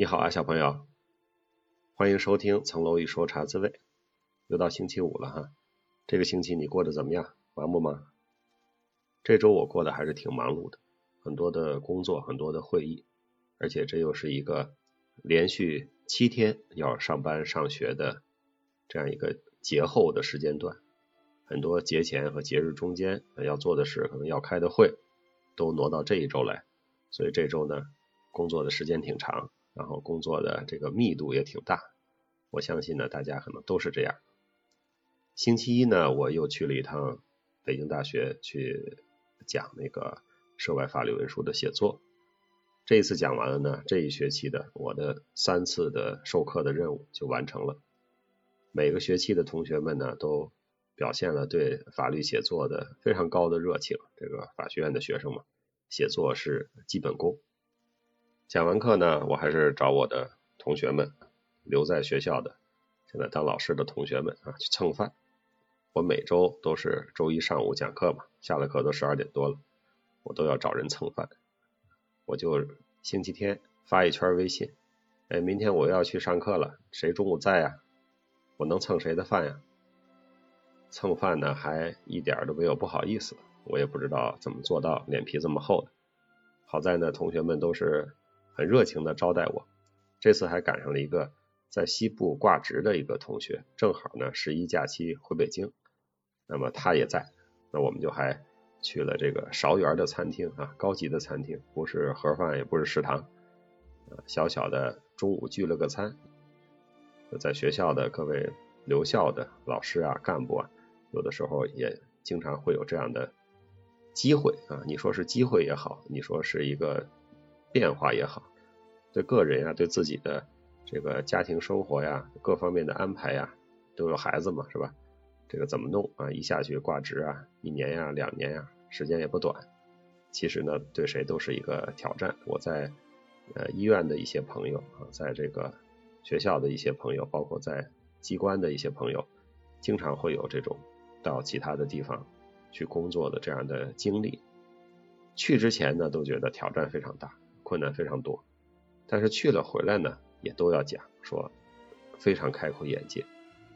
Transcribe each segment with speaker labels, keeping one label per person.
Speaker 1: 你好啊，小朋友，欢迎收听《层楼一说茶滋味》。又到星期五了哈，这个星期你过得怎么样？忙不忙？这周我过得还是挺忙碌的，很多的工作，很多的会议，而且这又是一个连续七天要上班上学的这样一个节后的时间段，很多节前和节日中间要做的事，可能要开的会，都挪到这一周来，所以这周呢，工作的时间挺长。然后工作的这个密度也挺大，我相信呢，大家可能都是这样。星期一呢，我又去了一趟北京大学去讲那个涉外法律文书的写作。这一次讲完了呢，这一学期的我的三次的授课的任务就完成了。每个学期的同学们呢，都表现了对法律写作的非常高的热情。这个法学院的学生嘛，写作是基本功。讲完课呢，我还是找我的同学们留在学校的，现在当老师的同学们啊去蹭饭。我每周都是周一上午讲课嘛，下了课都十二点多了，我都要找人蹭饭。我就星期天发一圈微信，哎，明天我要去上课了，谁中午在呀？我能蹭谁的饭呀？蹭饭呢还一点都没有不好意思，我也不知道怎么做到脸皮这么厚的。好在呢，同学们都是。很热情的招待我，这次还赶上了一个在西部挂职的一个同学，正好呢十一假期回北京，那么他也在，那我们就还去了这个勺园的餐厅啊，高级的餐厅，不是盒饭也不是食堂，小小的中午聚了个餐，在学校的各位留校的老师啊干部啊，有的时候也经常会有这样的机会啊，你说是机会也好，你说是一个。变化也好，对个人呀，对自己的这个家庭生活呀，各方面的安排呀，都有孩子嘛，是吧？这个怎么弄啊？一下去挂职啊，一年呀，两年呀，时间也不短。其实呢，对谁都是一个挑战。我在呃医院的一些朋友啊，在这个学校的一些朋友，包括在机关的一些朋友，经常会有这种到其他的地方去工作的这样的经历。去之前呢，都觉得挑战非常大。困难非常多，但是去了回来呢，也都要讲说非常开阔眼界，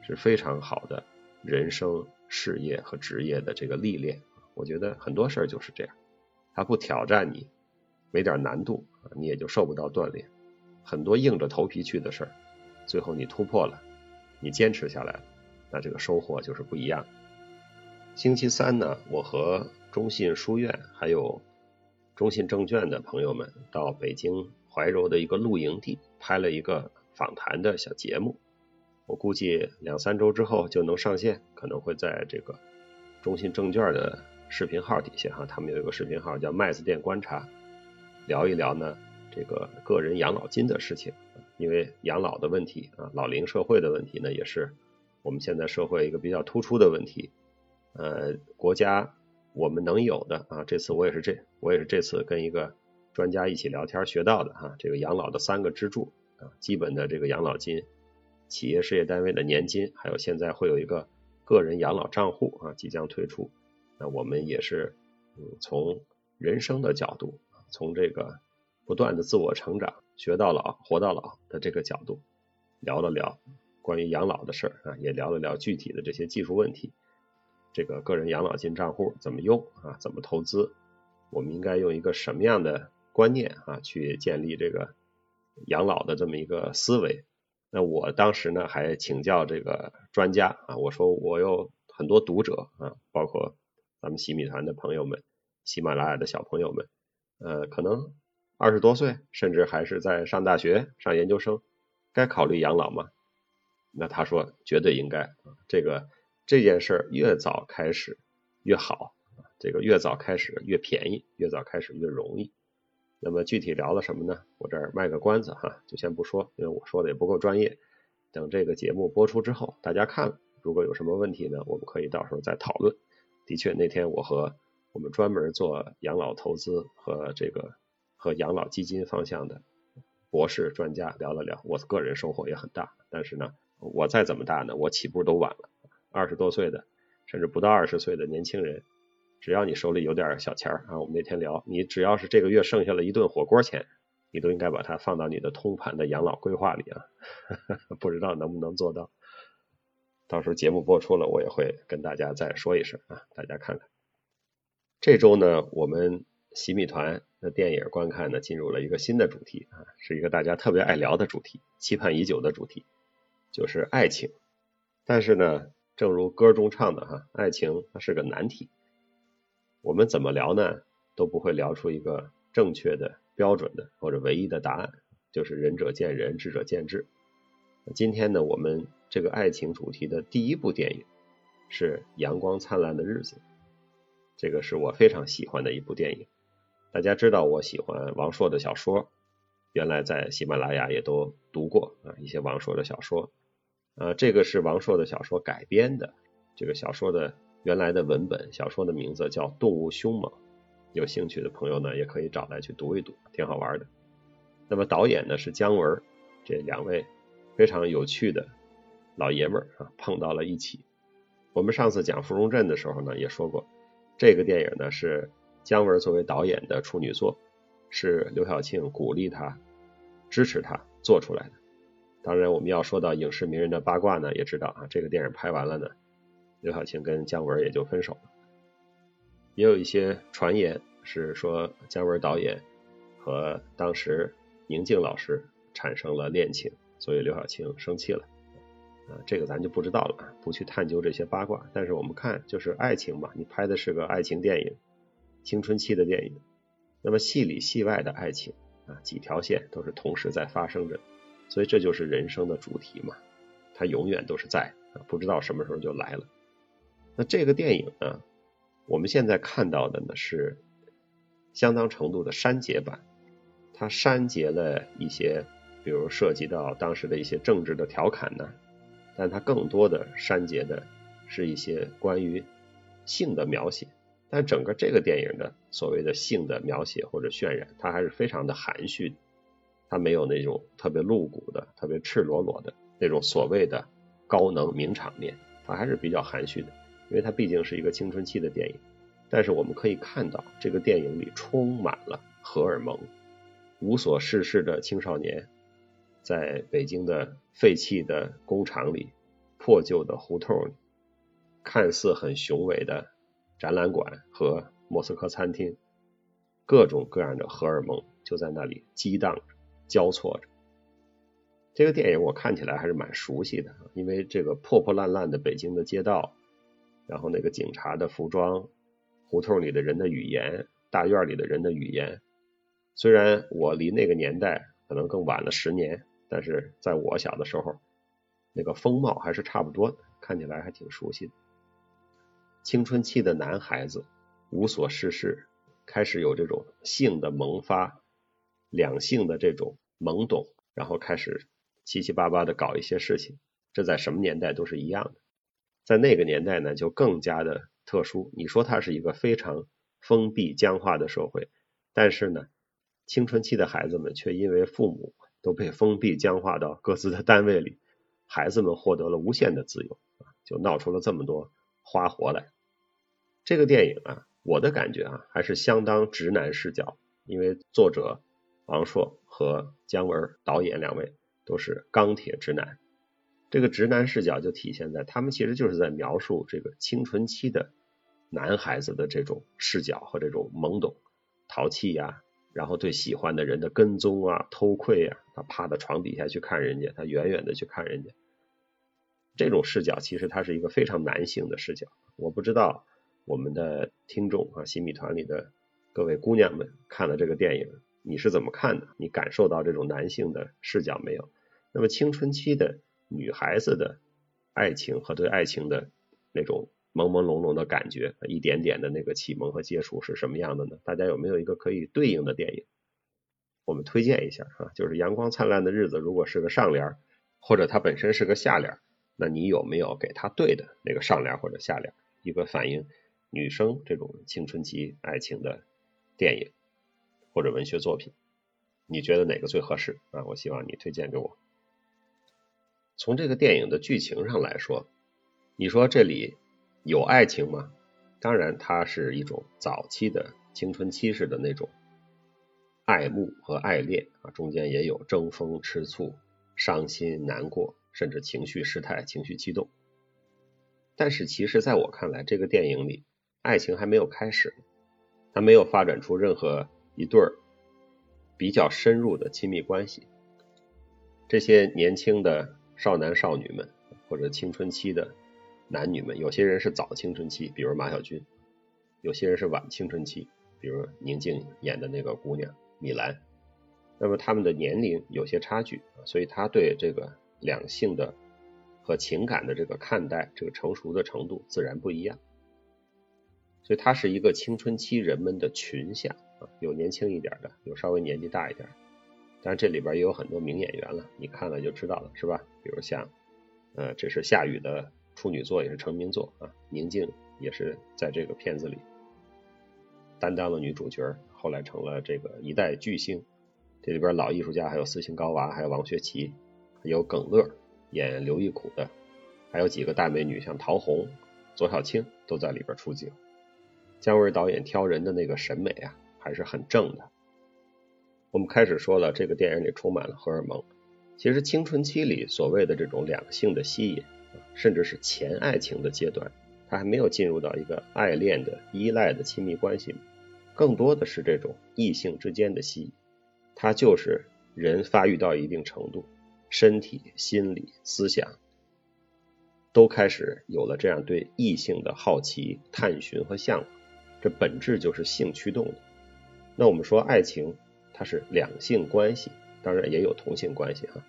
Speaker 1: 是非常好的人生事业和职业的这个历练。我觉得很多事儿就是这样，他不挑战你，没点难度，你也就受不到锻炼。很多硬着头皮去的事儿，最后你突破了，你坚持下来了，那这个收获就是不一样。星期三呢，我和中信书院还有。中信证券的朋友们到北京怀柔的一个露营地拍了一个访谈的小节目，我估计两三周之后就能上线，可能会在这个中信证券的视频号底下哈，他们有一个视频号叫麦子店观察，聊一聊呢这个个人养老金的事情，因为养老的问题啊，老龄社会的问题呢，也是我们现在社会一个比较突出的问题，呃，国家。我们能有的啊，这次我也是这，我也是这次跟一个专家一起聊天学到的哈，这个养老的三个支柱啊，基本的这个养老金、企业事业单位的年金，还有现在会有一个个人养老账户啊，即将推出。那我们也是嗯，从人生的角度，从这个不断的自我成长、学到老、活到老的这个角度，聊了聊关于养老的事儿啊，也聊了聊具体的这些技术问题。这个个人养老金账户怎么用啊？怎么投资？我们应该用一个什么样的观念啊去建立这个养老的这么一个思维？那我当时呢还请教这个专家啊，我说我有很多读者啊，包括咱们喜米团的朋友们、喜马拉雅的小朋友们，呃，可能二十多岁，甚至还是在上大学、上研究生，该考虑养老吗？那他说绝对应该啊，这个。这件事越早开始越好，这个越早开始越便宜，越早开始越容易。那么具体聊了什么呢？我这儿卖个关子哈，就先不说，因为我说的也不够专业。等这个节目播出之后，大家看了，如果有什么问题呢，我们可以到时候再讨论。的确，那天我和我们专门做养老投资和这个和养老基金方向的博士专家聊了聊，我个人收获也很大。但是呢，我再怎么大呢，我起步都晚了。二十多岁的，甚至不到二十岁的年轻人，只要你手里有点小钱儿啊，我们那天聊，你只要是这个月剩下了一顿火锅钱，你都应该把它放到你的通盘的养老规划里啊，不知道能不能做到。到时候节目播出了，我也会跟大家再说一声啊，大家看看。这周呢，我们洗米团的电影观看呢，进入了一个新的主题啊，是一个大家特别爱聊的主题，期盼已久的主题，就是爱情。但是呢，正如歌中唱的哈，爱情它是个难题。我们怎么聊呢，都不会聊出一个正确的、标准的或者唯一的答案，就是仁者见仁，智者见智。今天呢，我们这个爱情主题的第一部电影是《阳光灿烂的日子》，这个是我非常喜欢的一部电影。大家知道我喜欢王朔的小说，原来在喜马拉雅也都读过啊一些王朔的小说。呃，这个是王朔的小说改编的，这个小说的原来的文本，小说的名字叫《动物凶猛》，有兴趣的朋友呢也可以找来去读一读，挺好玩的。那么导演呢是姜文，这两位。非常有趣的老爷们儿啊，碰到了一起。我们上次讲《芙蓉镇》的时候呢，也说过，这个电影呢是姜文作为导演的处女作，是刘晓庆鼓励他、支持他做出来的。当然，我们要说到影视名人的八卦呢，也知道啊，这个电影拍完了呢，刘晓庆跟姜文也就分手了。也有一些传言是说，姜文导演和当时宁静老师产生了恋情。所以刘晓庆生气了，啊，这个咱就不知道了，不去探究这些八卦。但是我们看，就是爱情嘛，你拍的是个爱情电影，青春期的电影，那么戏里戏外的爱情啊，几条线都是同时在发生着，所以这就是人生的主题嘛，它永远都是在，不知道什么时候就来了。那这个电影呢，我们现在看到的呢是相当程度的删节版，它删节了一些。比如涉及到当时的一些政治的调侃呢，但它更多的删节的是一些关于性的描写，但整个这个电影的所谓的性的描写或者渲染，它还是非常的含蓄，它没有那种特别露骨的、特别赤裸裸的那种所谓的高能名场面，它还是比较含蓄的，因为它毕竟是一个青春期的电影。但是我们可以看到，这个电影里充满了荷尔蒙，无所事事的青少年。在北京的废弃的工厂里、破旧的胡同里，看似很雄伟的展览馆和莫斯科餐厅，各种各样的荷尔蒙就在那里激荡着、交错着。这个电影我看起来还是蛮熟悉的，因为这个破破烂烂的北京的街道，然后那个警察的服装、胡同里的人的语言、大院里的人的语言，虽然我离那个年代可能更晚了十年。但是在我小的时候，那个风貌还是差不多的，看起来还挺熟悉的。青春期的男孩子无所事事，开始有这种性的萌发，两性的这种懵懂，然后开始七七八八的搞一些事情。这在什么年代都是一样的，在那个年代呢，就更加的特殊。你说它是一个非常封闭僵化的社会，但是呢，青春期的孩子们却因为父母。都被封闭僵化到各自的单位里，孩子们获得了无限的自由，就闹出了这么多花活来。这个电影啊，我的感觉啊，还是相当直男视角，因为作者王朔和姜文导演两位都是钢铁直男。这个直男视角就体现在他们其实就是在描述这个青春期的男孩子的这种视角和这种懵懂、淘气呀。然后对喜欢的人的跟踪啊、偷窥啊，他趴在床底下去看人家，他远远的去看人家，这种视角其实它是一个非常男性的视角。我不知道我们的听众啊，新米团里的各位姑娘们看了这个电影，你是怎么看的？你感受到这种男性的视角没有？那么青春期的女孩子的爱情和对爱情的那种。朦朦胧胧的感觉，一点点的那个启蒙和接触是什么样的呢？大家有没有一个可以对应的电影？我们推荐一下啊，就是《阳光灿烂的日子》，如果是个上联，或者它本身是个下联，那你有没有给它对的那个上联或者下联？一个反映女生这种青春期爱情的电影或者文学作品，你觉得哪个最合适啊？我希望你推荐给我。从这个电影的剧情上来说，你说这里。有爱情吗？当然，它是一种早期的青春期式的那种爱慕和爱恋啊，中间也有争风吃醋、伤心难过，甚至情绪失态、情绪激动。但是其实在我看来，这个电影里爱情还没有开始，它没有发展出任何一对儿比较深入的亲密关系。这些年轻的少男少女们，或者青春期的男女们，有些人是早青春期，比如马小军；有些人是晚青春期，比如宁静演的那个姑娘米兰。那么他们的年龄有些差距，所以他对这个两性的和情感的这个看待，这个成熟的程度自然不一样。所以它是一个青春期人们的群像有年轻一点的，有稍微年纪大一点。当然这里边也有很多名演员了，你看了就知道了，是吧？比如像，呃，这是夏雨的处女作，也是成名作啊。宁静也是在这个片子里担当了女主角，后来成了这个一代巨星。这里边老艺术家还有斯琴高娃，还有王学圻，有耿乐演刘亦苦的，还有几个大美女，像陶虹、左小青都在里边出镜。姜文导演挑人的那个审美啊，还是很正的。我们开始说了，这个电影里充满了荷尔蒙。其实青春期里所谓的这种两性的吸引，甚至是前爱情的阶段，它还没有进入到一个爱恋的依赖的亲密关系，更多的是这种异性之间的吸引。它就是人发育到一定程度，身体、心理、思想都开始有了这样对异性的好奇、探寻和向往，这本质就是性驱动的。那我们说爱情。它是两性关系，当然也有同性关系哈。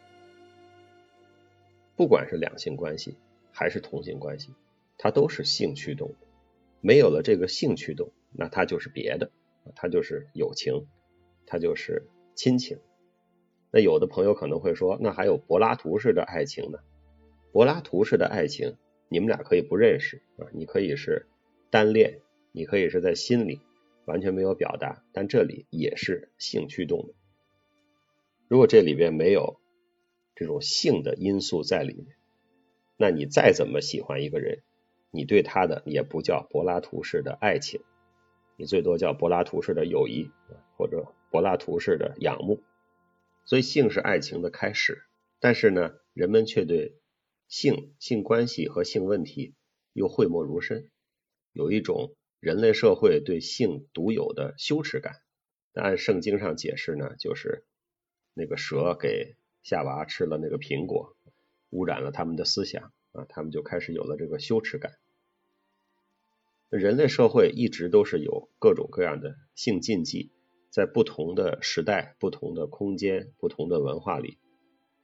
Speaker 1: 不管是两性关系还是同性关系，它都是性驱动的。没有了这个性驱动，那它就是别的，它就是友情，它就是亲情。那有的朋友可能会说，那还有柏拉图式的爱情呢？柏拉图式的爱情，你们俩可以不认识啊，你可以是单恋，你可以是在心里。完全没有表达，但这里也是性驱动的。如果这里边没有这种性的因素在里面，那你再怎么喜欢一个人，你对他的也不叫柏拉图式的爱情，你最多叫柏拉图式的友谊或者柏拉图式的仰慕。所以性是爱情的开始，但是呢，人们却对性、性关系和性问题又讳莫如深，有一种。人类社会对性独有的羞耻感，按圣经上解释呢，就是那个蛇给夏娃吃了那个苹果，污染了他们的思想啊，他们就开始有了这个羞耻感。人类社会一直都是有各种各样的性禁忌，在不同的时代、不同的空间、不同的文化里，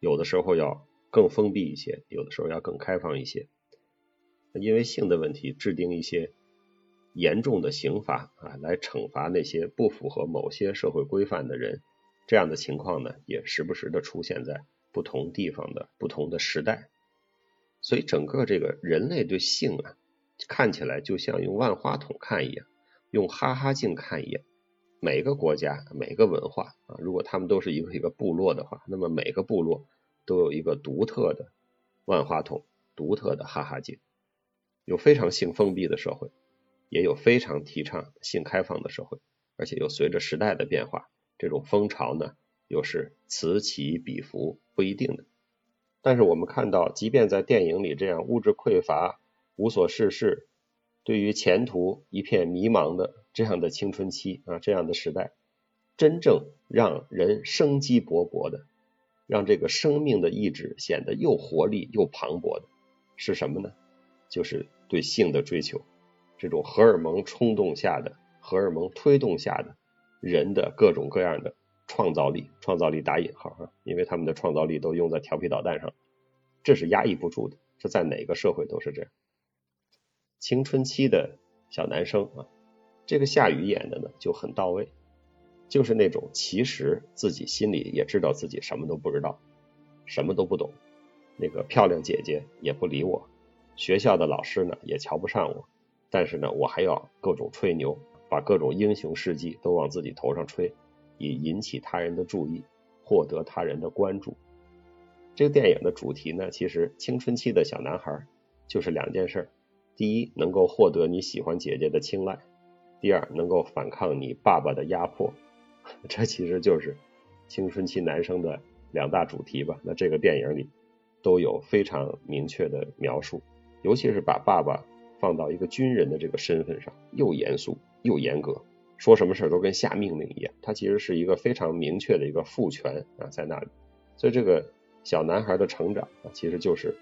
Speaker 1: 有的时候要更封闭一些，有的时候要更开放一些。因为性的问题，制定一些。严重的刑罚啊，来惩罚那些不符合某些社会规范的人，这样的情况呢，也时不时的出现在不同地方的不同的时代。所以整个这个人类对性啊，看起来就像用万花筒看一样，用哈哈镜看一样。每个国家、每个文化啊，如果他们都是一个一个部落的话，那么每个部落都有一个独特的万花筒、独特的哈哈镜，有非常性封闭的社会。也有非常提倡性开放的社会，而且又随着时代的变化，这种风潮呢又是此起彼伏，不一定的。但是我们看到，即便在电影里这样物质匮乏、无所事事、对于前途一片迷茫的这样的青春期啊，这样的时代，真正让人生机勃勃的，让这个生命的意志显得又活力又磅礴的，是什么呢？就是对性的追求。这种荷尔蒙冲动下的、荷尔蒙推动下的人的各种各样的创造力，创造力打引号啊，因为他们的创造力都用在调皮捣蛋上，这是压抑不住的，这在哪个社会都是这样。青春期的小男生啊，这个夏雨演的呢就很到位，就是那种其实自己心里也知道自己什么都不知道，什么都不懂，那个漂亮姐姐也不理我，学校的老师呢也瞧不上我。但是呢，我还要各种吹牛，把各种英雄事迹都往自己头上吹，以引起他人的注意，获得他人的关注。这个电影的主题呢，其实青春期的小男孩就是两件事：第一，能够获得你喜欢姐姐的青睐；第二，能够反抗你爸爸的压迫。这其实就是青春期男生的两大主题吧。那这个电影里都有非常明确的描述，尤其是把爸爸放到一个军人的这个身份上，又严肃又严格，说什么事都跟下命令一样。他其实是一个非常明确的一个父权啊在那里。所以这个小男孩的成长啊，其实就是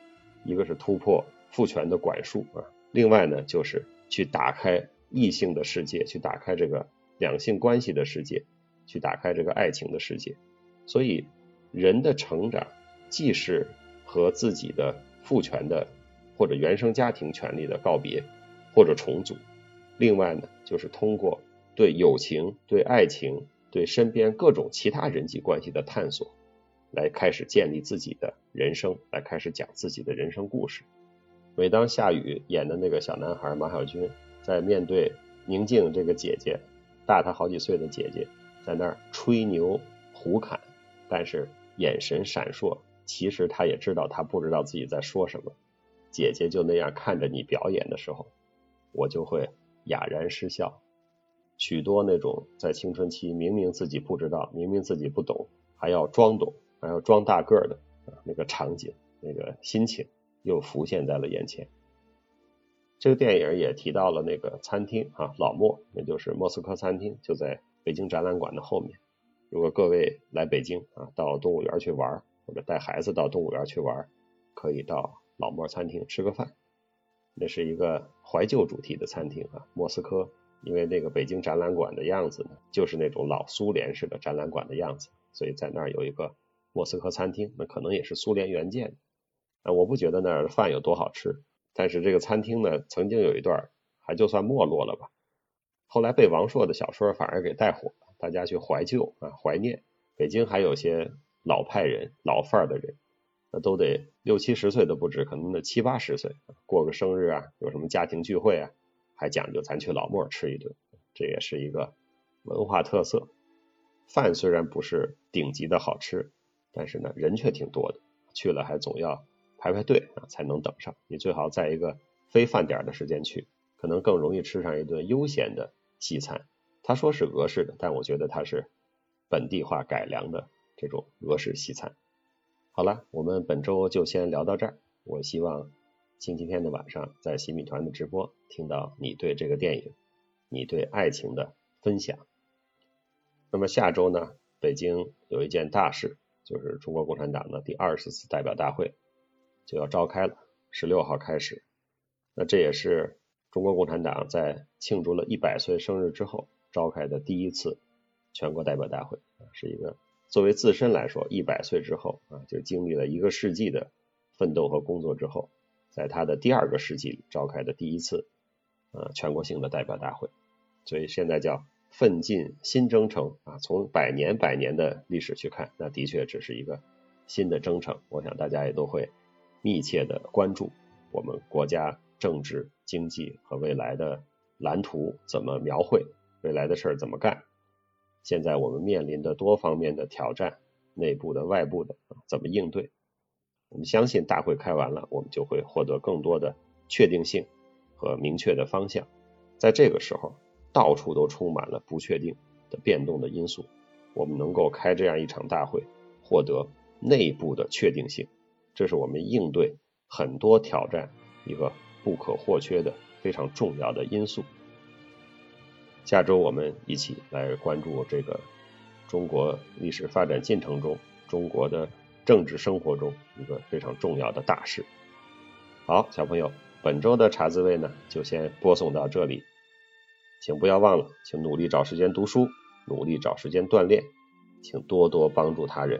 Speaker 1: 一个是突破父权的管束啊，另外呢就是去打开异性的世界，去打开这个两性关系的世界。去打开这个爱情的世界，所以人的成长既是和自己的父权的或者原生家庭权利的告别或者重组，另外呢，就是通过对友情、对爱情、对身边各种其他人际关系的探索，来开始建立自己的人生，来开始讲自己的人生故事。每当夏雨演的那个小男孩马小军在面对宁静这个姐姐大他好几岁的姐姐。在那儿吹牛胡侃，但是眼神闪烁，其实他也知道他不知道自己在说什么。姐姐就那样看着你表演的时候，我就会哑然失笑。许多那种在青春期明明自己不知道，明明自己不懂，还要装懂，还要装大个儿的啊那个场景，那个心情又浮现在了眼前。这个电影也提到了那个餐厅啊，老莫，也就是莫斯科餐厅，就在。北京展览馆的后面，如果各位来北京啊，到动物园去玩，或者带孩子到动物园去玩，可以到老莫餐厅吃个饭。那是一个怀旧主题的餐厅啊。莫斯科，因为那个北京展览馆的样子呢，就是那种老苏联式的展览馆的样子，所以在那儿有一个莫斯科餐厅，那可能也是苏联原件。啊，我不觉得那儿的饭有多好吃，但是这个餐厅呢，曾经有一段还就算没落了吧。后来被王朔的小说反而给带火了，大家去怀旧啊，怀念。北京还有些老派人、老范儿的人，那都得六七十岁都不止，可能得七八十岁，过个生日啊，有什么家庭聚会啊，还讲究咱去老莫吃一顿，这也是一个文化特色。饭虽然不是顶级的好吃，但是呢，人却挺多的，去了还总要排排队啊，才能等上。你最好在一个非饭点的时间去，可能更容易吃上一顿悠闲的。西餐，他说是俄式的，但我觉得它是本地化改良的这种俄式西餐。好了，我们本周就先聊到这儿。我希望星期天的晚上在新米团的直播听到你对这个电影、你对爱情的分享。那么下周呢，北京有一件大事，就是中国共产党的第二十次代表大会就要召开了，十六号开始。那这也是。中国共产党在庆祝了一百岁生日之后召开的第一次全国代表大会，是一个作为自身来说一百岁之后啊，就经历了一个世纪的奋斗和工作之后，在他的第二个世纪里召开的第一次呃全国性的代表大会，所以现在叫奋进新征程啊，从百年百年的历史去看，那的确只是一个新的征程，我想大家也都会密切的关注我们国家。政治、经济和未来的蓝图怎么描绘？未来的事儿怎么干？现在我们面临的多方面的挑战，内部的、外部的，怎么应对？我们相信大会开完了，我们就会获得更多的确定性和明确的方向。在这个时候，到处都充满了不确定的变动的因素，我们能够开这样一场大会，获得内部的确定性，这是我们应对很多挑战一个。不可或缺的非常重要的因素。下周我们一起来关注这个中国历史发展进程中、中国的政治生活中一个非常重要的大事。好，小朋友，本周的茶滋味呢就先播送到这里，请不要忘了，请努力找时间读书，努力找时间锻炼，请多多帮助他人。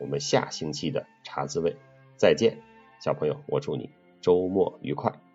Speaker 1: 我们下星期的茶滋味再见，小朋友，我祝你。周末愉快。